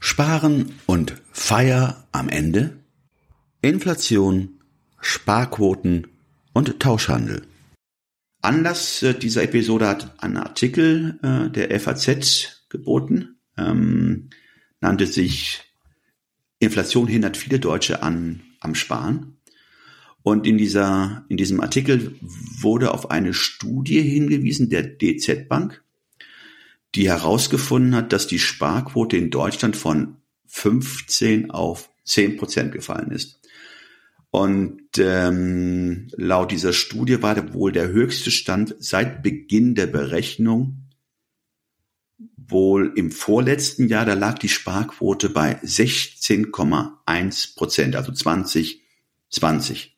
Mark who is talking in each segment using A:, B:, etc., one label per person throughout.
A: Sparen und Feier am Ende, Inflation, Sparquoten und Tauschhandel. Anlass äh, dieser Episode hat ein Artikel äh, der FAZ geboten, ähm, nannte sich Inflation hindert viele Deutsche an am Sparen. Und in dieser, in diesem Artikel wurde auf eine Studie hingewiesen der DZ Bank, die herausgefunden hat, dass die Sparquote in Deutschland von 15 auf 10 Prozent gefallen ist. Und ähm, laut dieser Studie war der wohl der höchste Stand seit Beginn der Berechnung. Wohl im vorletzten Jahr, da lag die Sparquote bei 16,1 Prozent, also 2020.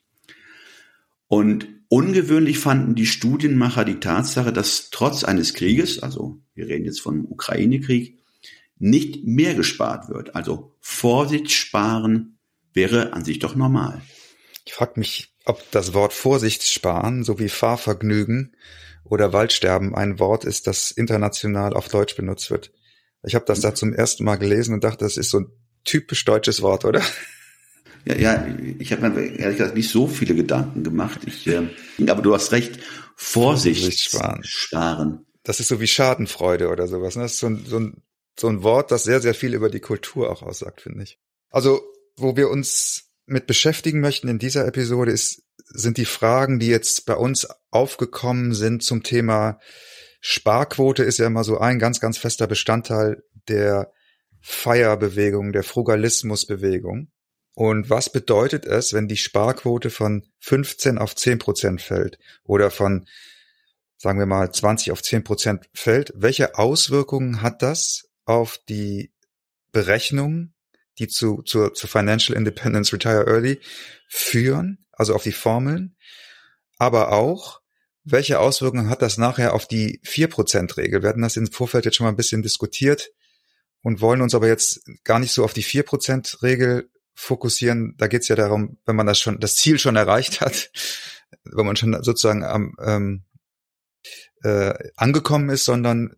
A: Und ungewöhnlich fanden die Studienmacher die Tatsache, dass trotz eines Krieges, also wir reden jetzt vom Ukraine-Krieg, nicht mehr gespart wird. Also Vorsicht sparen wäre an sich doch normal.
B: Ich frage mich, ob das Wort Vorsicht sparen sowie Fahrvergnügen oder Waldsterben ein Wort ist, das international auf Deutsch benutzt wird. Ich habe das da zum ersten Mal gelesen und dachte, das ist so ein typisch deutsches Wort, oder?
A: Ja, ja, ich habe mir ehrlich gesagt nicht so viele Gedanken gemacht. Ich, äh, aber du hast recht, Vorsicht, Vorsicht sparen. sparen.
B: Das ist so wie Schadenfreude oder sowas. Ne? Das ist so ein, so, ein, so ein Wort, das sehr, sehr viel über die Kultur auch aussagt, finde ich. Also, wo wir uns mit beschäftigen möchten in dieser Episode ist, sind die Fragen, die jetzt bei uns aufgekommen sind zum Thema Sparquote ist ja immer so ein ganz, ganz fester Bestandteil der Feierbewegung, der Frugalismusbewegung. Und was bedeutet es, wenn die Sparquote von 15 auf 10 Prozent fällt oder von, sagen wir mal, 20 auf 10 Prozent fällt? Welche Auswirkungen hat das auf die Berechnung, die zu, zu, zu Financial Independence Retire Early führen, also auf die Formeln, aber auch, welche Auswirkungen hat das nachher auf die 4%-Regel? Wir hatten das im Vorfeld jetzt schon mal ein bisschen diskutiert und wollen uns aber jetzt gar nicht so auf die 4%-Regel fokussieren. Da geht es ja darum, wenn man das schon, das Ziel schon erreicht hat, wenn man schon sozusagen am ähm, äh, angekommen ist, sondern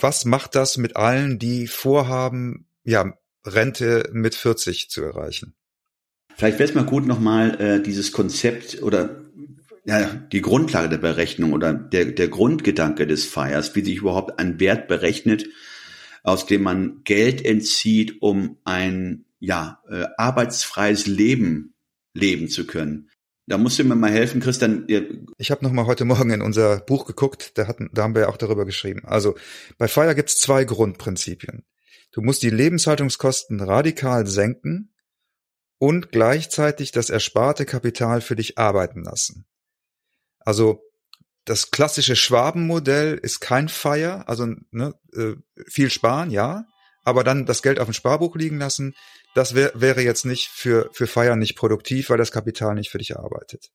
B: was macht das mit allen, die vorhaben, ja, Rente mit 40 zu erreichen?
A: Vielleicht wäre es mal gut, nochmal äh, dieses Konzept oder ja, die Grundlage der Berechnung oder der, der Grundgedanke des Feiers, wie sich überhaupt ein Wert berechnet, aus dem man Geld entzieht, um ein ja, äh, arbeitsfreies Leben leben zu können. Da musst du mir mal helfen, Christian.
B: Ich habe noch mal heute Morgen in unser Buch geguckt, da, hatten, da haben wir ja auch darüber geschrieben. Also bei Fire gibt's zwei Grundprinzipien. Du musst die Lebenshaltungskosten radikal senken und gleichzeitig das ersparte Kapital für dich arbeiten lassen. Also das klassische Schwabenmodell ist kein Fire, also ne, äh, viel sparen, ja, aber dann das Geld auf dem Sparbuch liegen lassen, das wär, wäre jetzt nicht für, für Feiern nicht produktiv, weil das Kapital nicht für dich arbeitet.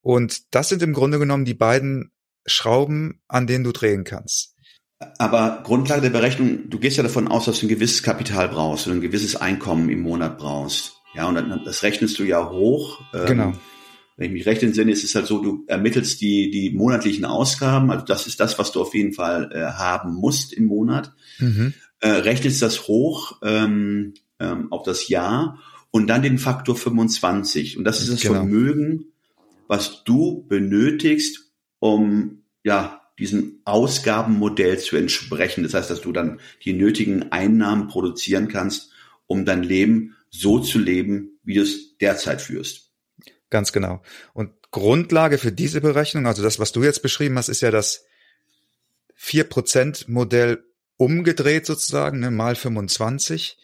B: Und das sind im Grunde genommen die beiden Schrauben, an denen du drehen kannst.
A: Aber Grundlage der Berechnung, du gehst ja davon aus, dass du ein gewisses Kapital brauchst oder ein gewisses Einkommen im Monat brauchst. Ja, und dann, das rechnest du ja hoch.
B: Ähm, genau.
A: Wenn ich mich recht entsinne, ist es halt so, du ermittelst die, die monatlichen Ausgaben. Also das ist das, was du auf jeden Fall äh, haben musst im Monat. Mhm. Äh, rechnest das hoch ähm, ähm, auf das Jahr und dann den Faktor 25. Und das ist das genau. Vermögen, was du benötigst, um ja diesem Ausgabenmodell zu entsprechen. Das heißt, dass du dann die nötigen Einnahmen produzieren kannst, um dein Leben so zu leben, wie du es derzeit führst.
B: Ganz genau. Und Grundlage für diese Berechnung, also das, was du jetzt beschrieben hast, ist ja das 4%-Modell umgedreht sozusagen, ne, mal 25.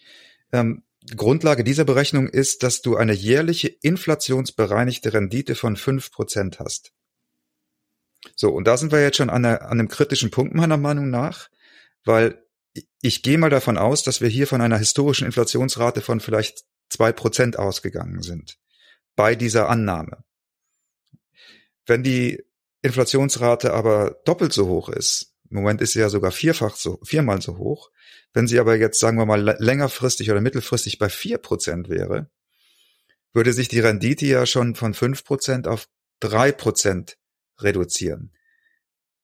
B: Ähm, Grundlage dieser Berechnung ist, dass du eine jährliche inflationsbereinigte Rendite von fünf Prozent hast. So, und da sind wir jetzt schon an, einer, an einem kritischen Punkt meiner Meinung nach, weil ich gehe mal davon aus, dass wir hier von einer historischen Inflationsrate von vielleicht zwei Prozent ausgegangen sind. Bei dieser Annahme. Wenn die Inflationsrate aber doppelt so hoch ist, im Moment ist sie ja sogar vierfach so, viermal so hoch, wenn sie aber jetzt, sagen wir mal, längerfristig oder mittelfristig bei vier Prozent wäre, würde sich die Rendite ja schon von fünf Prozent auf drei Prozent reduzieren.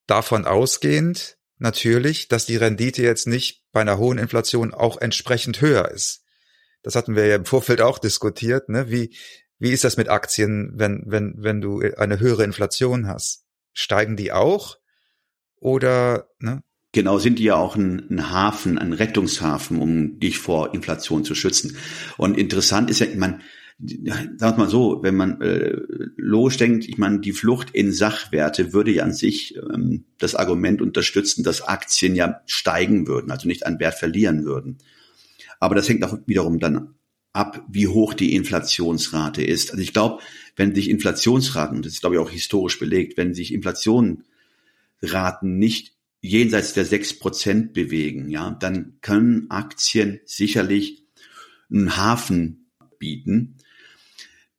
B: Davon ausgehend natürlich, dass die Rendite jetzt nicht bei einer hohen Inflation auch entsprechend höher ist. Das hatten wir ja im Vorfeld auch diskutiert. Ne? Wie, wie ist das mit Aktien, wenn, wenn, wenn du eine höhere Inflation hast? Steigen die auch? Oder, ne?
A: Genau, sind die ja auch ein, ein, Hafen, ein Rettungshafen, um dich vor Inflation zu schützen. Und interessant ist ja, ich meine, sag mal so, wenn man äh, losdenkt, ich meine, die Flucht in Sachwerte würde ja an sich ähm, das Argument unterstützen, dass Aktien ja steigen würden, also nicht an Wert verlieren würden. Aber das hängt auch wiederum dann ab, wie hoch die Inflationsrate ist. Also ich glaube, wenn sich Inflationsraten, das ist glaube ich auch historisch belegt, wenn sich Inflationsraten nicht jenseits der sechs Prozent bewegen, ja, dann können Aktien sicherlich einen Hafen bieten,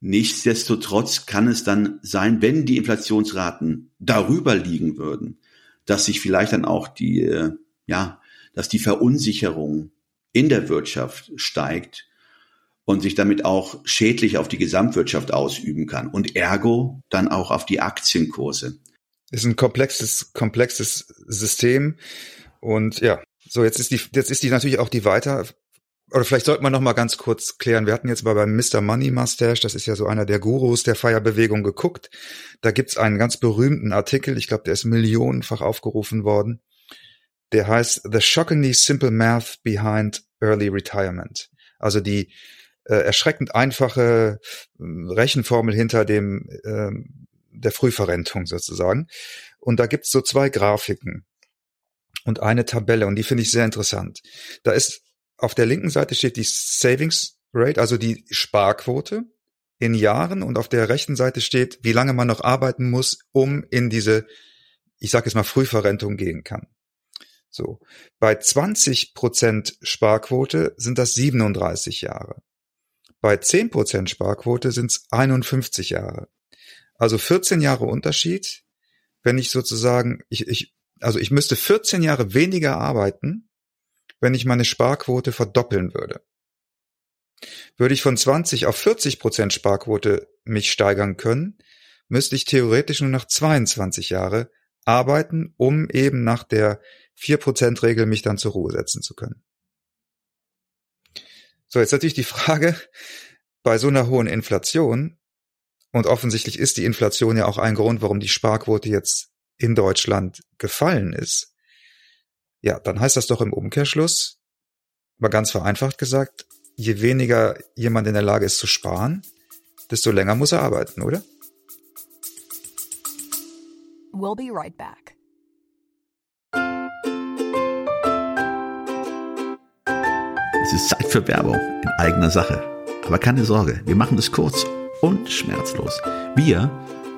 A: Nichtsdestotrotz kann es dann sein, wenn die Inflationsraten darüber liegen würden, dass sich vielleicht dann auch die, äh, ja, dass die Verunsicherung in der Wirtschaft steigt und sich damit auch schädlich auf die Gesamtwirtschaft ausüben kann und ergo dann auch auf die Aktienkurse.
B: Ist ein komplexes, komplexes System und ja, so jetzt ist die, jetzt ist die natürlich auch die weiter oder vielleicht sollte man noch mal ganz kurz klären. Wir hatten jetzt mal beim Mr. Money Mustache, das ist ja so einer der Gurus der Feierbewegung geguckt. Da gibt's einen ganz berühmten Artikel, ich glaube, der ist millionenfach aufgerufen worden. Der heißt The Shockingly Simple Math Behind Early Retirement. Also die äh, erschreckend einfache äh, Rechenformel hinter dem äh, der Frühverrentung sozusagen. Und da gibt's so zwei Grafiken und eine Tabelle und die finde ich sehr interessant. Da ist auf der linken Seite steht die Savings Rate, also die Sparquote in Jahren und auf der rechten Seite steht, wie lange man noch arbeiten muss, um in diese, ich sage jetzt mal, Frühverrentung gehen kann. So. Bei 20 Prozent Sparquote sind das 37 Jahre. Bei 10 Prozent Sparquote sind es 51 Jahre. Also 14 Jahre Unterschied, wenn ich sozusagen, ich, ich, also ich müsste 14 Jahre weniger arbeiten, wenn ich meine Sparquote verdoppeln würde. Würde ich von 20 auf 40 Prozent Sparquote mich steigern können, müsste ich theoretisch nur nach 22 Jahre arbeiten, um eben nach der 4%-Regel mich dann zur Ruhe setzen zu können. So, jetzt natürlich die Frage, bei so einer hohen Inflation, und offensichtlich ist die Inflation ja auch ein Grund, warum die Sparquote jetzt in Deutschland gefallen ist, ja, dann heißt das doch im Umkehrschluss, mal ganz vereinfacht gesagt, je weniger jemand in der Lage ist zu sparen, desto länger muss er arbeiten, oder? We'll be right back.
A: Es ist Zeit für Werbung in eigener Sache. Aber keine Sorge, wir machen es kurz und schmerzlos. Wir,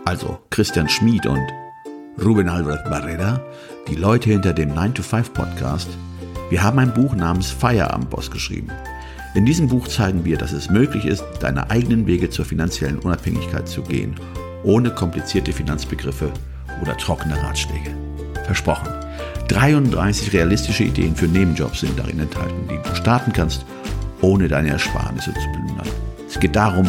A: also Christian Schmid und Ruben Albert Barrera, die Leute hinter dem 9-to-5-Podcast, wir haben ein Buch namens Feierabendboss geschrieben. In diesem Buch zeigen wir, dass es möglich ist, deine eigenen Wege zur finanziellen Unabhängigkeit zu gehen, ohne komplizierte Finanzbegriffe oder trockene Ratschläge. Versprochen. 33 realistische Ideen für Nebenjobs sind darin enthalten, die du starten kannst, ohne deine Ersparnisse zu plündern. Es geht darum,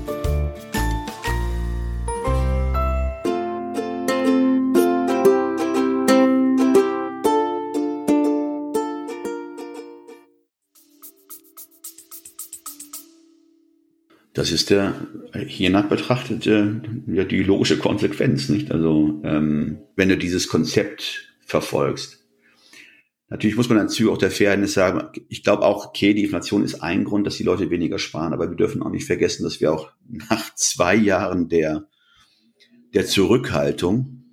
A: Das ist der hiernach betrachtet äh, ja die logische Konsequenz, nicht? Also ähm, wenn du dieses Konzept verfolgst, Natürlich muss man dazu auch der Fairness sagen, ich glaube auch, okay, die Inflation ist ein Grund, dass die Leute weniger sparen, aber wir dürfen auch nicht vergessen, dass wir auch nach zwei Jahren der, der Zurückhaltung,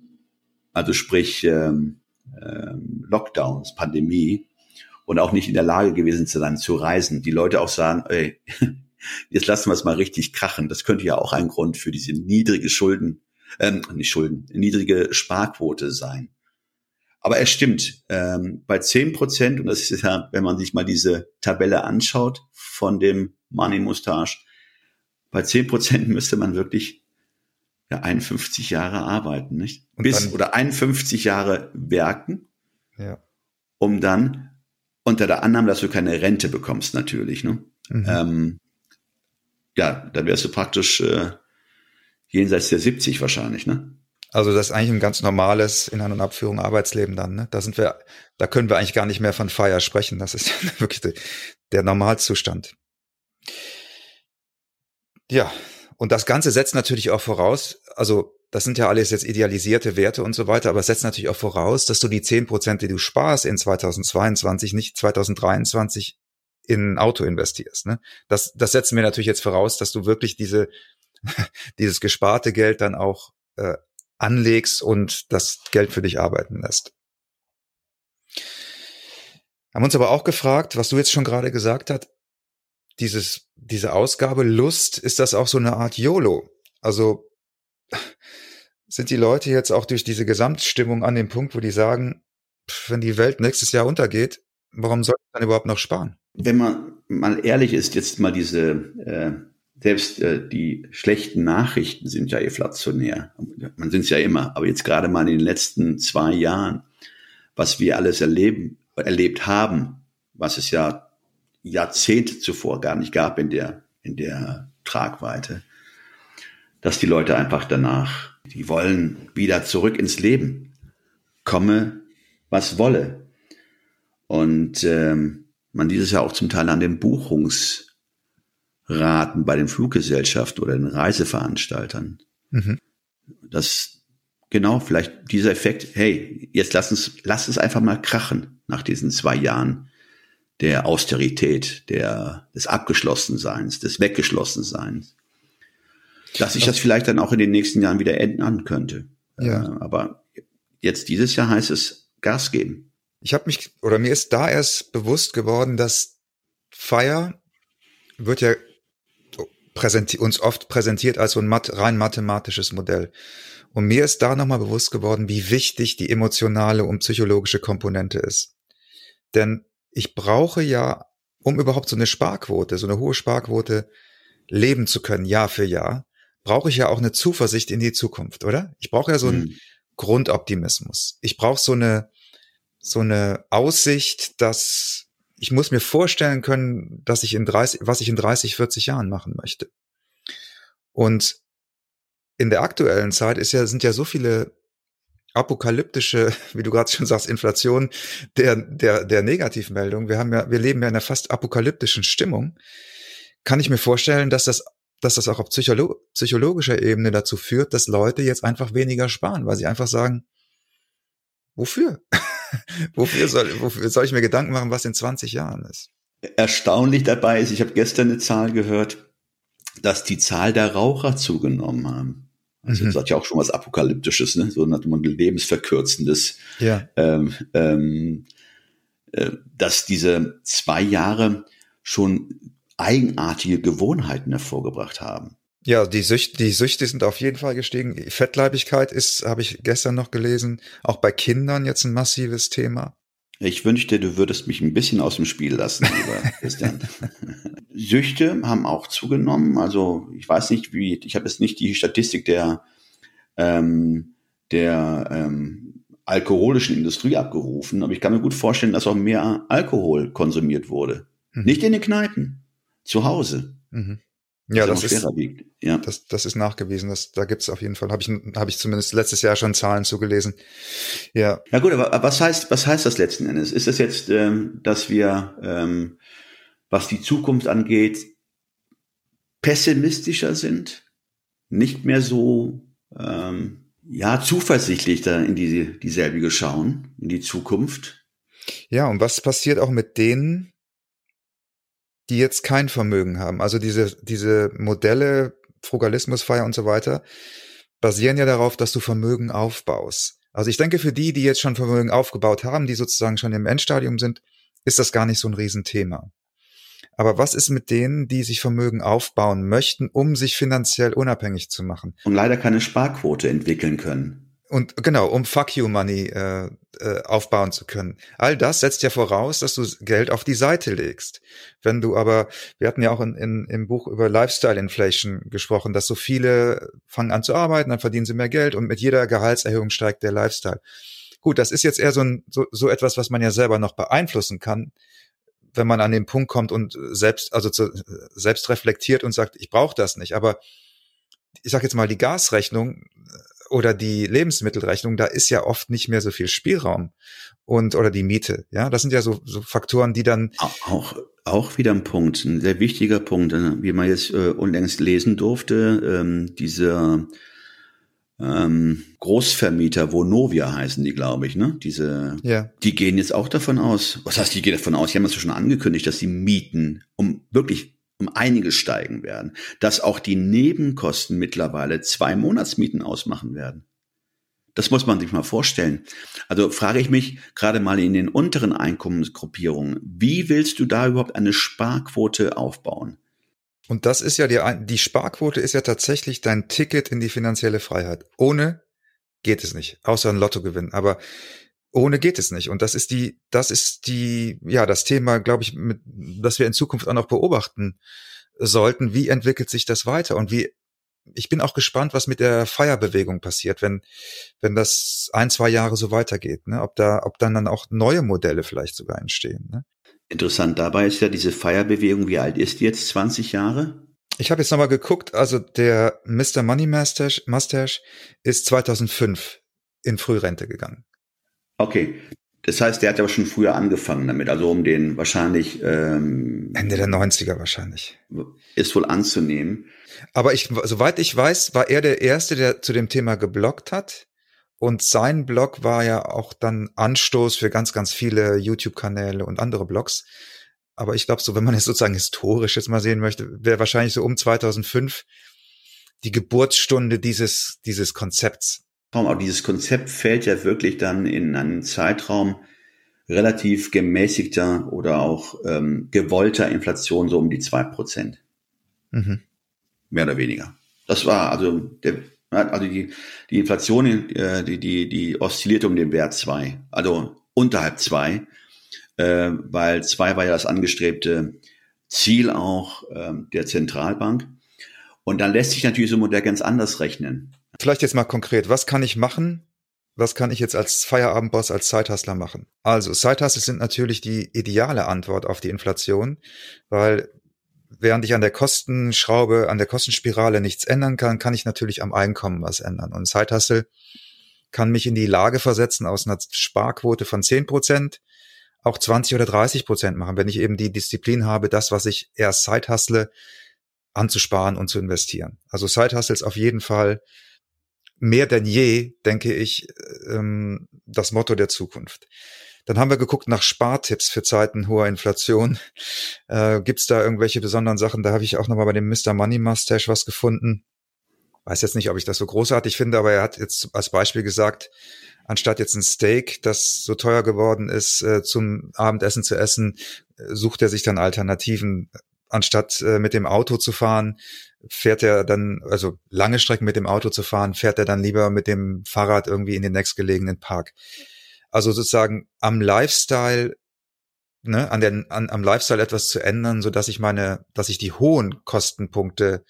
A: also sprich ähm, ähm, Lockdowns, Pandemie, und auch nicht in der Lage gewesen zu sein, zu reisen, die Leute auch sagen, ey, jetzt lassen wir es mal richtig krachen. Das könnte ja auch ein Grund für diese niedrige Schulden, ähm, nicht Schulden, niedrige Sparquote sein. Aber es stimmt, ähm, bei zehn Prozent, und das ist ja, wenn man sich mal diese Tabelle anschaut von dem Money Mustache, bei zehn Prozent müsste man wirklich ja, 51 Jahre arbeiten, nicht? Und Bis, dann, oder 51 Jahre werken, ja. um dann unter der Annahme, dass du keine Rente bekommst, natürlich, ne? Mhm. Ähm, ja, dann wärst du praktisch äh, jenseits der 70 wahrscheinlich, ne?
B: Also das ist eigentlich ein ganz normales In- und Abführung Arbeitsleben dann. Ne? Da sind wir, da können wir eigentlich gar nicht mehr von Feier sprechen. Das ist wirklich der, der Normalzustand. Ja, und das Ganze setzt natürlich auch voraus, also das sind ja alles jetzt idealisierte Werte und so weiter, aber es setzt natürlich auch voraus, dass du die zehn Prozent, die du sparst in 2022, nicht 2023 in ein Auto investierst. Ne? Das, das setzen wir natürlich jetzt voraus, dass du wirklich diese, dieses gesparte Geld dann auch äh, anlegst und das Geld für dich arbeiten lässt. Haben uns aber auch gefragt, was du jetzt schon gerade gesagt hast, dieses, diese Ausgabe Lust, ist das auch so eine Art YOLO? Also sind die Leute jetzt auch durch diese Gesamtstimmung an dem Punkt, wo die sagen, wenn die Welt nächstes Jahr untergeht, warum soll ich dann überhaupt noch sparen?
A: Wenn man mal ehrlich ist, jetzt mal diese äh, selbst äh, die schlechten Nachrichten sind ja inflationär. Man sind es ja immer, aber jetzt gerade mal in den letzten zwei Jahren, was wir alles erleben, erlebt haben, was es ja Jahrzehnte zuvor gar nicht gab in der, in der Tragweite, dass die Leute einfach danach, die wollen wieder zurück ins Leben, komme, was wolle. Und ähm, man dieses ja auch zum Teil an den Buchungs raten bei den Fluggesellschaften oder den Reiseveranstaltern. Mhm. Das genau vielleicht dieser Effekt. Hey, jetzt lass uns lass es einfach mal krachen nach diesen zwei Jahren der Austerität, der des Abgeschlossenseins, des Weggeschlossenseins. Dass sich das vielleicht dann auch in den nächsten Jahren wieder ändern könnte. Ja. Äh, aber jetzt dieses Jahr heißt es Gas geben.
B: Ich habe mich oder mir ist da erst bewusst geworden, dass Feier wird ja uns oft präsentiert als so ein rein mathematisches Modell. Und mir ist da nochmal bewusst geworden, wie wichtig die emotionale und psychologische Komponente ist. Denn ich brauche ja, um überhaupt so eine Sparquote, so eine hohe Sparquote leben zu können, Jahr für Jahr, brauche ich ja auch eine Zuversicht in die Zukunft, oder? Ich brauche ja so einen hm. Grundoptimismus. Ich brauche so eine, so eine Aussicht, dass ich muss mir vorstellen können, dass ich in 30, was ich in 30, 40 Jahren machen möchte. Und in der aktuellen Zeit ist ja, sind ja so viele apokalyptische, wie du gerade schon sagst, Inflation der, der, der Negativmeldung. Wir haben ja, wir leben ja in einer fast apokalyptischen Stimmung. Kann ich mir vorstellen, dass das, dass das auch auf Psycholo psychologischer Ebene dazu führt, dass Leute jetzt einfach weniger sparen, weil sie einfach sagen, wofür? wofür, soll, wofür soll ich mir Gedanken machen, was in 20 Jahren ist?
A: Erstaunlich dabei ist, ich habe gestern eine Zahl gehört, dass die Zahl der Raucher zugenommen haben. Also mhm. das hat ja auch schon was Apokalyptisches, ne? so ein lebensverkürzendes. Ja. Ähm, ähm, äh, dass diese zwei Jahre schon eigenartige Gewohnheiten hervorgebracht haben.
B: Ja, die Süchte, die Süchte sind auf jeden Fall gestiegen. Fettleibigkeit ist, habe ich gestern noch gelesen, auch bei Kindern jetzt ein massives Thema.
A: Ich wünschte, du würdest mich ein bisschen aus dem Spiel lassen, lieber Christian. Süchte haben auch zugenommen. Also ich weiß nicht, wie, ich habe jetzt nicht die Statistik der, ähm, der ähm, alkoholischen Industrie abgerufen, aber ich kann mir gut vorstellen, dass auch mehr Alkohol konsumiert wurde. Mhm. Nicht in den Kneipen, zu Hause. Mhm.
B: Ja, das ist, ja. Das, das ist nachgewiesen. Das, da gibt's auf jeden Fall, habe ich, hab ich zumindest letztes Jahr schon Zahlen zugelesen.
A: Ja. Na gut, aber was heißt, was heißt das letzten Endes? Ist das jetzt, ähm, dass wir, ähm, was die Zukunft angeht, pessimistischer sind, nicht mehr so ähm, ja zuversichtlich da in die dieselbige schauen, in die Zukunft?
B: Ja, und was passiert auch mit denen, die jetzt kein Vermögen haben? Also diese, diese Modelle, Frugalismusfeier und so weiter, basieren ja darauf, dass du Vermögen aufbaust. Also ich denke, für die, die jetzt schon Vermögen aufgebaut haben, die sozusagen schon im Endstadium sind, ist das gar nicht so ein Riesenthema. Aber was ist mit denen, die sich Vermögen aufbauen möchten, um sich finanziell unabhängig zu machen?
A: Und leider keine Sparquote entwickeln können.
B: Und genau, um Fuck You Money äh, äh, aufbauen zu können. All das setzt ja voraus, dass du Geld auf die Seite legst. Wenn du aber, wir hatten ja auch in, in, im Buch über Lifestyle Inflation gesprochen, dass so viele fangen an zu arbeiten, dann verdienen sie mehr Geld und mit jeder Gehaltserhöhung steigt der Lifestyle. Gut, das ist jetzt eher so, ein, so, so etwas, was man ja selber noch beeinflussen kann, wenn man an den Punkt kommt und selbst, also zu, selbst reflektiert und sagt, ich brauche das nicht. Aber ich sage jetzt mal, die Gasrechnung oder die Lebensmittelrechnung, da ist ja oft nicht mehr so viel Spielraum und oder die Miete. Ja, das sind ja so, so Faktoren, die dann
A: auch auch wieder ein Punkt, ein sehr wichtiger Punkt, äh, wie man jetzt äh, unlängst lesen durfte, ähm, dieser ähm, Großvermieter Vonovia heißen die, glaube ich, ne? Diese, ja. die gehen jetzt auch davon aus. Was heißt, die gehen davon aus? Die haben es schon angekündigt, dass die Mieten um wirklich um einiges steigen werden, dass auch die Nebenkosten mittlerweile zwei Monatsmieten ausmachen werden. Das muss man sich mal vorstellen. Also frage ich mich gerade mal in den unteren Einkommensgruppierungen, wie willst du da überhaupt eine Sparquote aufbauen?
B: Und das ist ja die, die Sparquote ist ja tatsächlich dein Ticket in die finanzielle Freiheit. Ohne geht es nicht, außer ein Lottogewinn. Aber ohne geht es nicht. Und das ist die, das ist die, ja, das Thema, glaube ich, mit, das wir in Zukunft auch noch beobachten sollten. Wie entwickelt sich das weiter? Und wie, ich bin auch gespannt, was mit der Feierbewegung passiert, wenn, wenn das ein, zwei Jahre so weitergeht, ne? Ob da, ob dann dann auch neue Modelle vielleicht sogar entstehen, ne?
A: Interessant dabei ist ja diese Feierbewegung, wie alt ist die jetzt? 20 Jahre?
B: Ich habe jetzt nochmal geguckt, also der Mr. Money Mustache, Mustache ist 2005 in Frührente gegangen.
A: Okay. Das heißt, der hat aber schon früher angefangen damit, also um den wahrscheinlich ähm,
B: Ende der 90er wahrscheinlich.
A: Ist wohl anzunehmen.
B: Aber ich, soweit ich weiß, war er der Erste, der zu dem Thema geblockt hat. Und sein Blog war ja auch dann Anstoß für ganz, ganz viele YouTube-Kanäle und andere Blogs. Aber ich glaube, so, wenn man es sozusagen historisch jetzt mal sehen möchte, wäre wahrscheinlich so um 2005 die Geburtsstunde dieses, dieses Konzepts.
A: Aber dieses Konzept fällt ja wirklich dann in einen Zeitraum relativ gemäßigter oder auch ähm, gewollter Inflation, so um die zwei Prozent. Mhm. Mehr oder weniger. Das war also der, also die, die Inflation, äh, die, die, die oszilliert um den Wert zwei, also unterhalb zwei, äh, weil zwei war ja das angestrebte Ziel auch äh, der Zentralbank. Und dann lässt sich natürlich so ein Modell ganz anders rechnen.
B: Vielleicht jetzt mal konkret, was kann ich machen? Was kann ich jetzt als Feierabendboss, als Zeithustler machen? Also, Zeithustler sind natürlich die ideale Antwort auf die Inflation, weil während ich an der Kostenschraube, an der Kostenspirale nichts ändern kann, kann ich natürlich am Einkommen was ändern. Und Zeithassel kann mich in die Lage versetzen, aus einer Sparquote von 10 Prozent auch 20 oder 30 Prozent machen, wenn ich eben die Disziplin habe, das, was ich erst Zeithassle, anzusparen und zu investieren. Also Zeithassel ist auf jeden Fall mehr denn je, denke ich, ähm, das Motto der Zukunft. Dann haben wir geguckt nach Spartipps für Zeiten hoher Inflation. Äh, Gibt es da irgendwelche besonderen Sachen? Da habe ich auch nochmal bei dem Mr. Money Mustache was gefunden. Weiß jetzt nicht, ob ich das so großartig finde, aber er hat jetzt als Beispiel gesagt, anstatt jetzt ein Steak, das so teuer geworden ist, äh, zum Abendessen zu essen, äh, sucht er sich dann Alternativen. Anstatt äh, mit dem Auto zu fahren, fährt er dann, also lange Strecken mit dem Auto zu fahren, fährt er dann lieber mit dem Fahrrad irgendwie in den nächstgelegenen Park. Also sozusagen am Lifestyle, ne, an den, an, am Lifestyle etwas zu ändern, so dass ich meine, dass ich die hohen Kostenpunkte,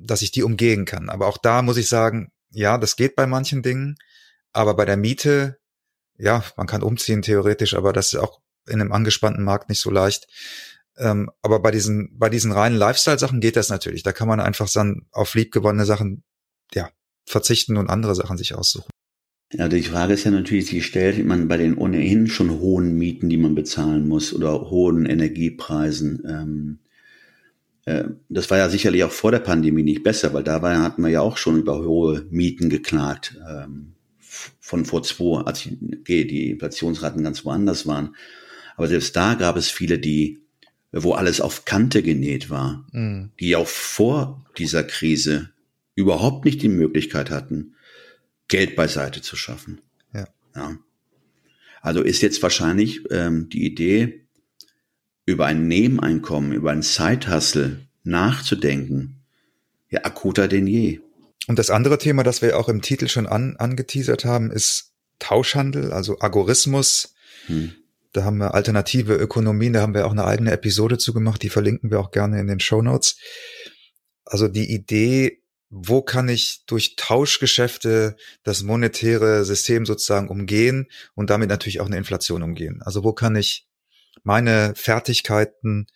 B: dass ich die umgehen kann. Aber auch da muss ich sagen, ja, das geht bei manchen Dingen, aber bei der Miete, ja, man kann umziehen theoretisch, aber das ist auch in einem angespannten Markt nicht so leicht. Ähm, aber bei diesen, bei diesen reinen Lifestyle-Sachen geht das natürlich. Da kann man einfach dann auf liebgewonnene Sachen, ja, verzichten und andere Sachen sich aussuchen.
A: Ja, die Frage ist ja natürlich, wie stellt man bei den ohnehin schon hohen Mieten, die man bezahlen muss oder hohen Energiepreisen, ähm, äh, das war ja sicherlich auch vor der Pandemie nicht besser, weil da war, hatten wir ja auch schon über hohe Mieten geklagt. Ähm, von vor zwei, als die Inflationsraten ganz woanders waren. Aber selbst da gab es viele, die, wo alles auf Kante genäht war, mhm. die auch vor dieser Krise überhaupt nicht die Möglichkeit hatten, Geld beiseite zu schaffen. Ja. ja. Also ist jetzt wahrscheinlich ähm, die Idee, über ein Nebeneinkommen, über ein Zeithassel nachzudenken, ja akuter denn je.
B: Und das andere Thema, das wir auch im Titel schon an, angeteasert haben, ist Tauschhandel, also Agorismus. Hm. Da haben wir alternative Ökonomien, da haben wir auch eine eigene Episode zu gemacht, die verlinken wir auch gerne in den Show Notes. Also die Idee, wo kann ich durch Tauschgeschäfte das monetäre System sozusagen umgehen und damit natürlich auch eine Inflation umgehen? Also wo kann ich meine Fertigkeiten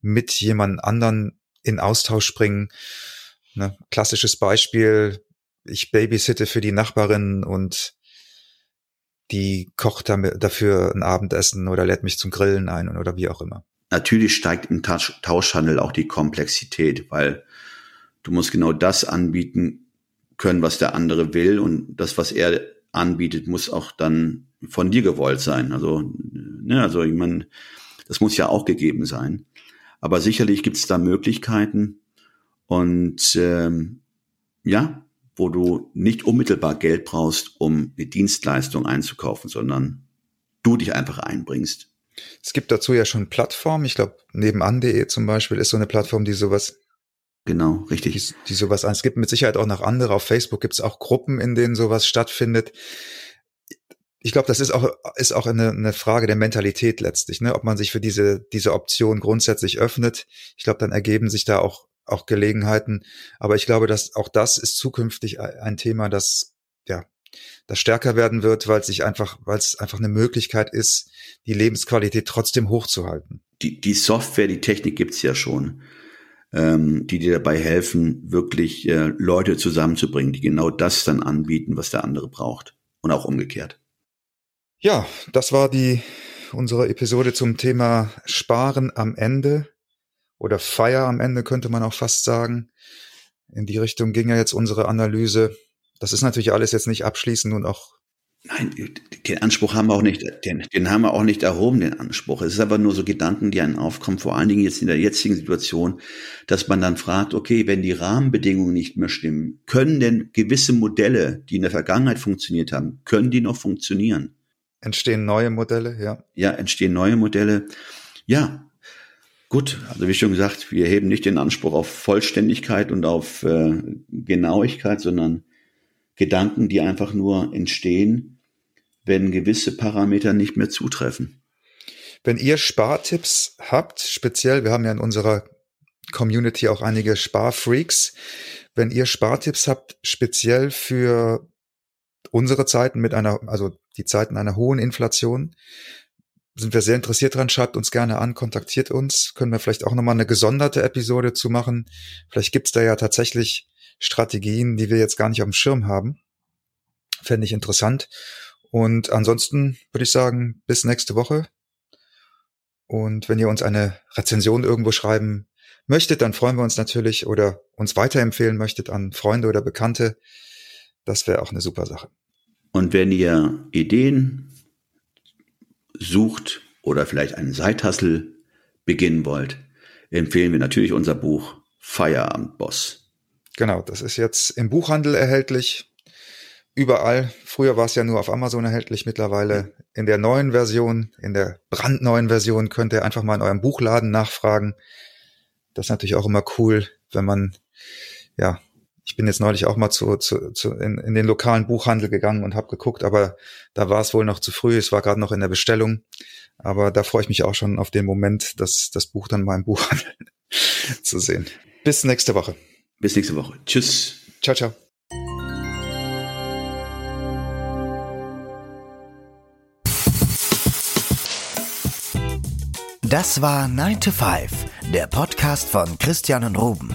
B: mit jemand anderen in Austausch bringen? Ne? Klassisches Beispiel, ich babysitte für die Nachbarin und die kocht dafür ein Abendessen oder lädt mich zum Grillen ein oder wie auch immer.
A: Natürlich steigt im Tauschhandel auch die Komplexität, weil du musst genau das anbieten können, was der andere will und das, was er anbietet, muss auch dann von dir gewollt sein. Also, ne, also ich meine, das muss ja auch gegeben sein. Aber sicherlich gibt es da Möglichkeiten und ähm, ja, wo du nicht unmittelbar Geld brauchst, um eine Dienstleistung einzukaufen, sondern du dich einfach einbringst.
B: Es gibt dazu ja schon Plattformen. Ich glaube, nebenan.de zum Beispiel ist so eine Plattform, die sowas
A: Genau, richtig.
B: Die, die sowas an. Es gibt mit Sicherheit auch noch andere. Auf Facebook gibt es auch Gruppen, in denen sowas stattfindet. Ich glaube, das ist auch, ist auch eine, eine Frage der Mentalität letztlich, ne? ob man sich für diese, diese Option grundsätzlich öffnet. Ich glaube, dann ergeben sich da auch, auch Gelegenheiten. Aber ich glaube, dass auch das ist zukünftig ein Thema, das, ja, das stärker werden wird, weil es sich einfach, weil es einfach eine Möglichkeit ist, die Lebensqualität trotzdem hochzuhalten.
A: Die, die Software, die Technik gibt's ja schon ähm, die dir dabei helfen, wirklich äh, Leute zusammenzubringen, die genau das dann anbieten, was der andere braucht. Und auch umgekehrt.
B: Ja, das war die unsere Episode zum Thema Sparen am Ende oder Feier am Ende könnte man auch fast sagen. In die Richtung ging ja jetzt unsere Analyse. Das ist natürlich alles jetzt nicht abschließend und auch
A: Nein, den Anspruch haben wir auch nicht, den, den haben wir auch nicht erhoben, den Anspruch. Es ist aber nur so Gedanken, die einem aufkommen, vor allen Dingen jetzt in der jetzigen Situation, dass man dann fragt, okay, wenn die Rahmenbedingungen nicht mehr stimmen, können denn gewisse Modelle, die in der Vergangenheit funktioniert haben, können die noch funktionieren?
B: Entstehen neue Modelle, ja.
A: Ja, entstehen neue Modelle. Ja, gut. Also wie schon gesagt, wir heben nicht den Anspruch auf Vollständigkeit und auf äh, Genauigkeit, sondern Gedanken, die einfach nur entstehen, wenn gewisse Parameter nicht mehr zutreffen.
B: Wenn ihr Spartipps habt, speziell, wir haben ja in unserer Community auch einige Sparfreaks, wenn ihr Spartipps habt, speziell für unsere Zeiten mit einer, also die Zeiten einer hohen Inflation, sind wir sehr interessiert dran. Schreibt uns gerne an, kontaktiert uns. Können wir vielleicht auch nochmal eine gesonderte Episode zu machen. Vielleicht gibt's da ja tatsächlich Strategien, die wir jetzt gar nicht auf dem Schirm haben. Fände ich interessant. Und ansonsten würde ich sagen, bis nächste Woche. Und wenn ihr uns eine Rezension irgendwo schreiben möchtet, dann freuen wir uns natürlich oder uns weiterempfehlen möchtet an Freunde oder Bekannte. Das wäre auch eine super Sache.
A: Und wenn ihr Ideen sucht oder vielleicht einen Seithassel beginnen wollt, empfehlen wir natürlich unser Buch Feierabendboss.
B: Genau, das ist jetzt im Buchhandel erhältlich. Überall. Früher war es ja nur auf Amazon erhältlich. Mittlerweile in der neuen Version, in der brandneuen Version könnt ihr einfach mal in eurem Buchladen nachfragen. Das ist natürlich auch immer cool, wenn man, ja, ich bin jetzt neulich auch mal zu, zu, zu in, in den lokalen Buchhandel gegangen und habe geguckt, aber da war es wohl noch zu früh. Es war gerade noch in der Bestellung. Aber da freue ich mich auch schon auf den Moment, dass das Buch dann mal im Buchhandel zu sehen. Bis nächste Woche.
A: Bis nächste Woche. Tschüss.
B: Ciao, ciao.
C: Das war 9 to 5, der Podcast von Christian und Ruben.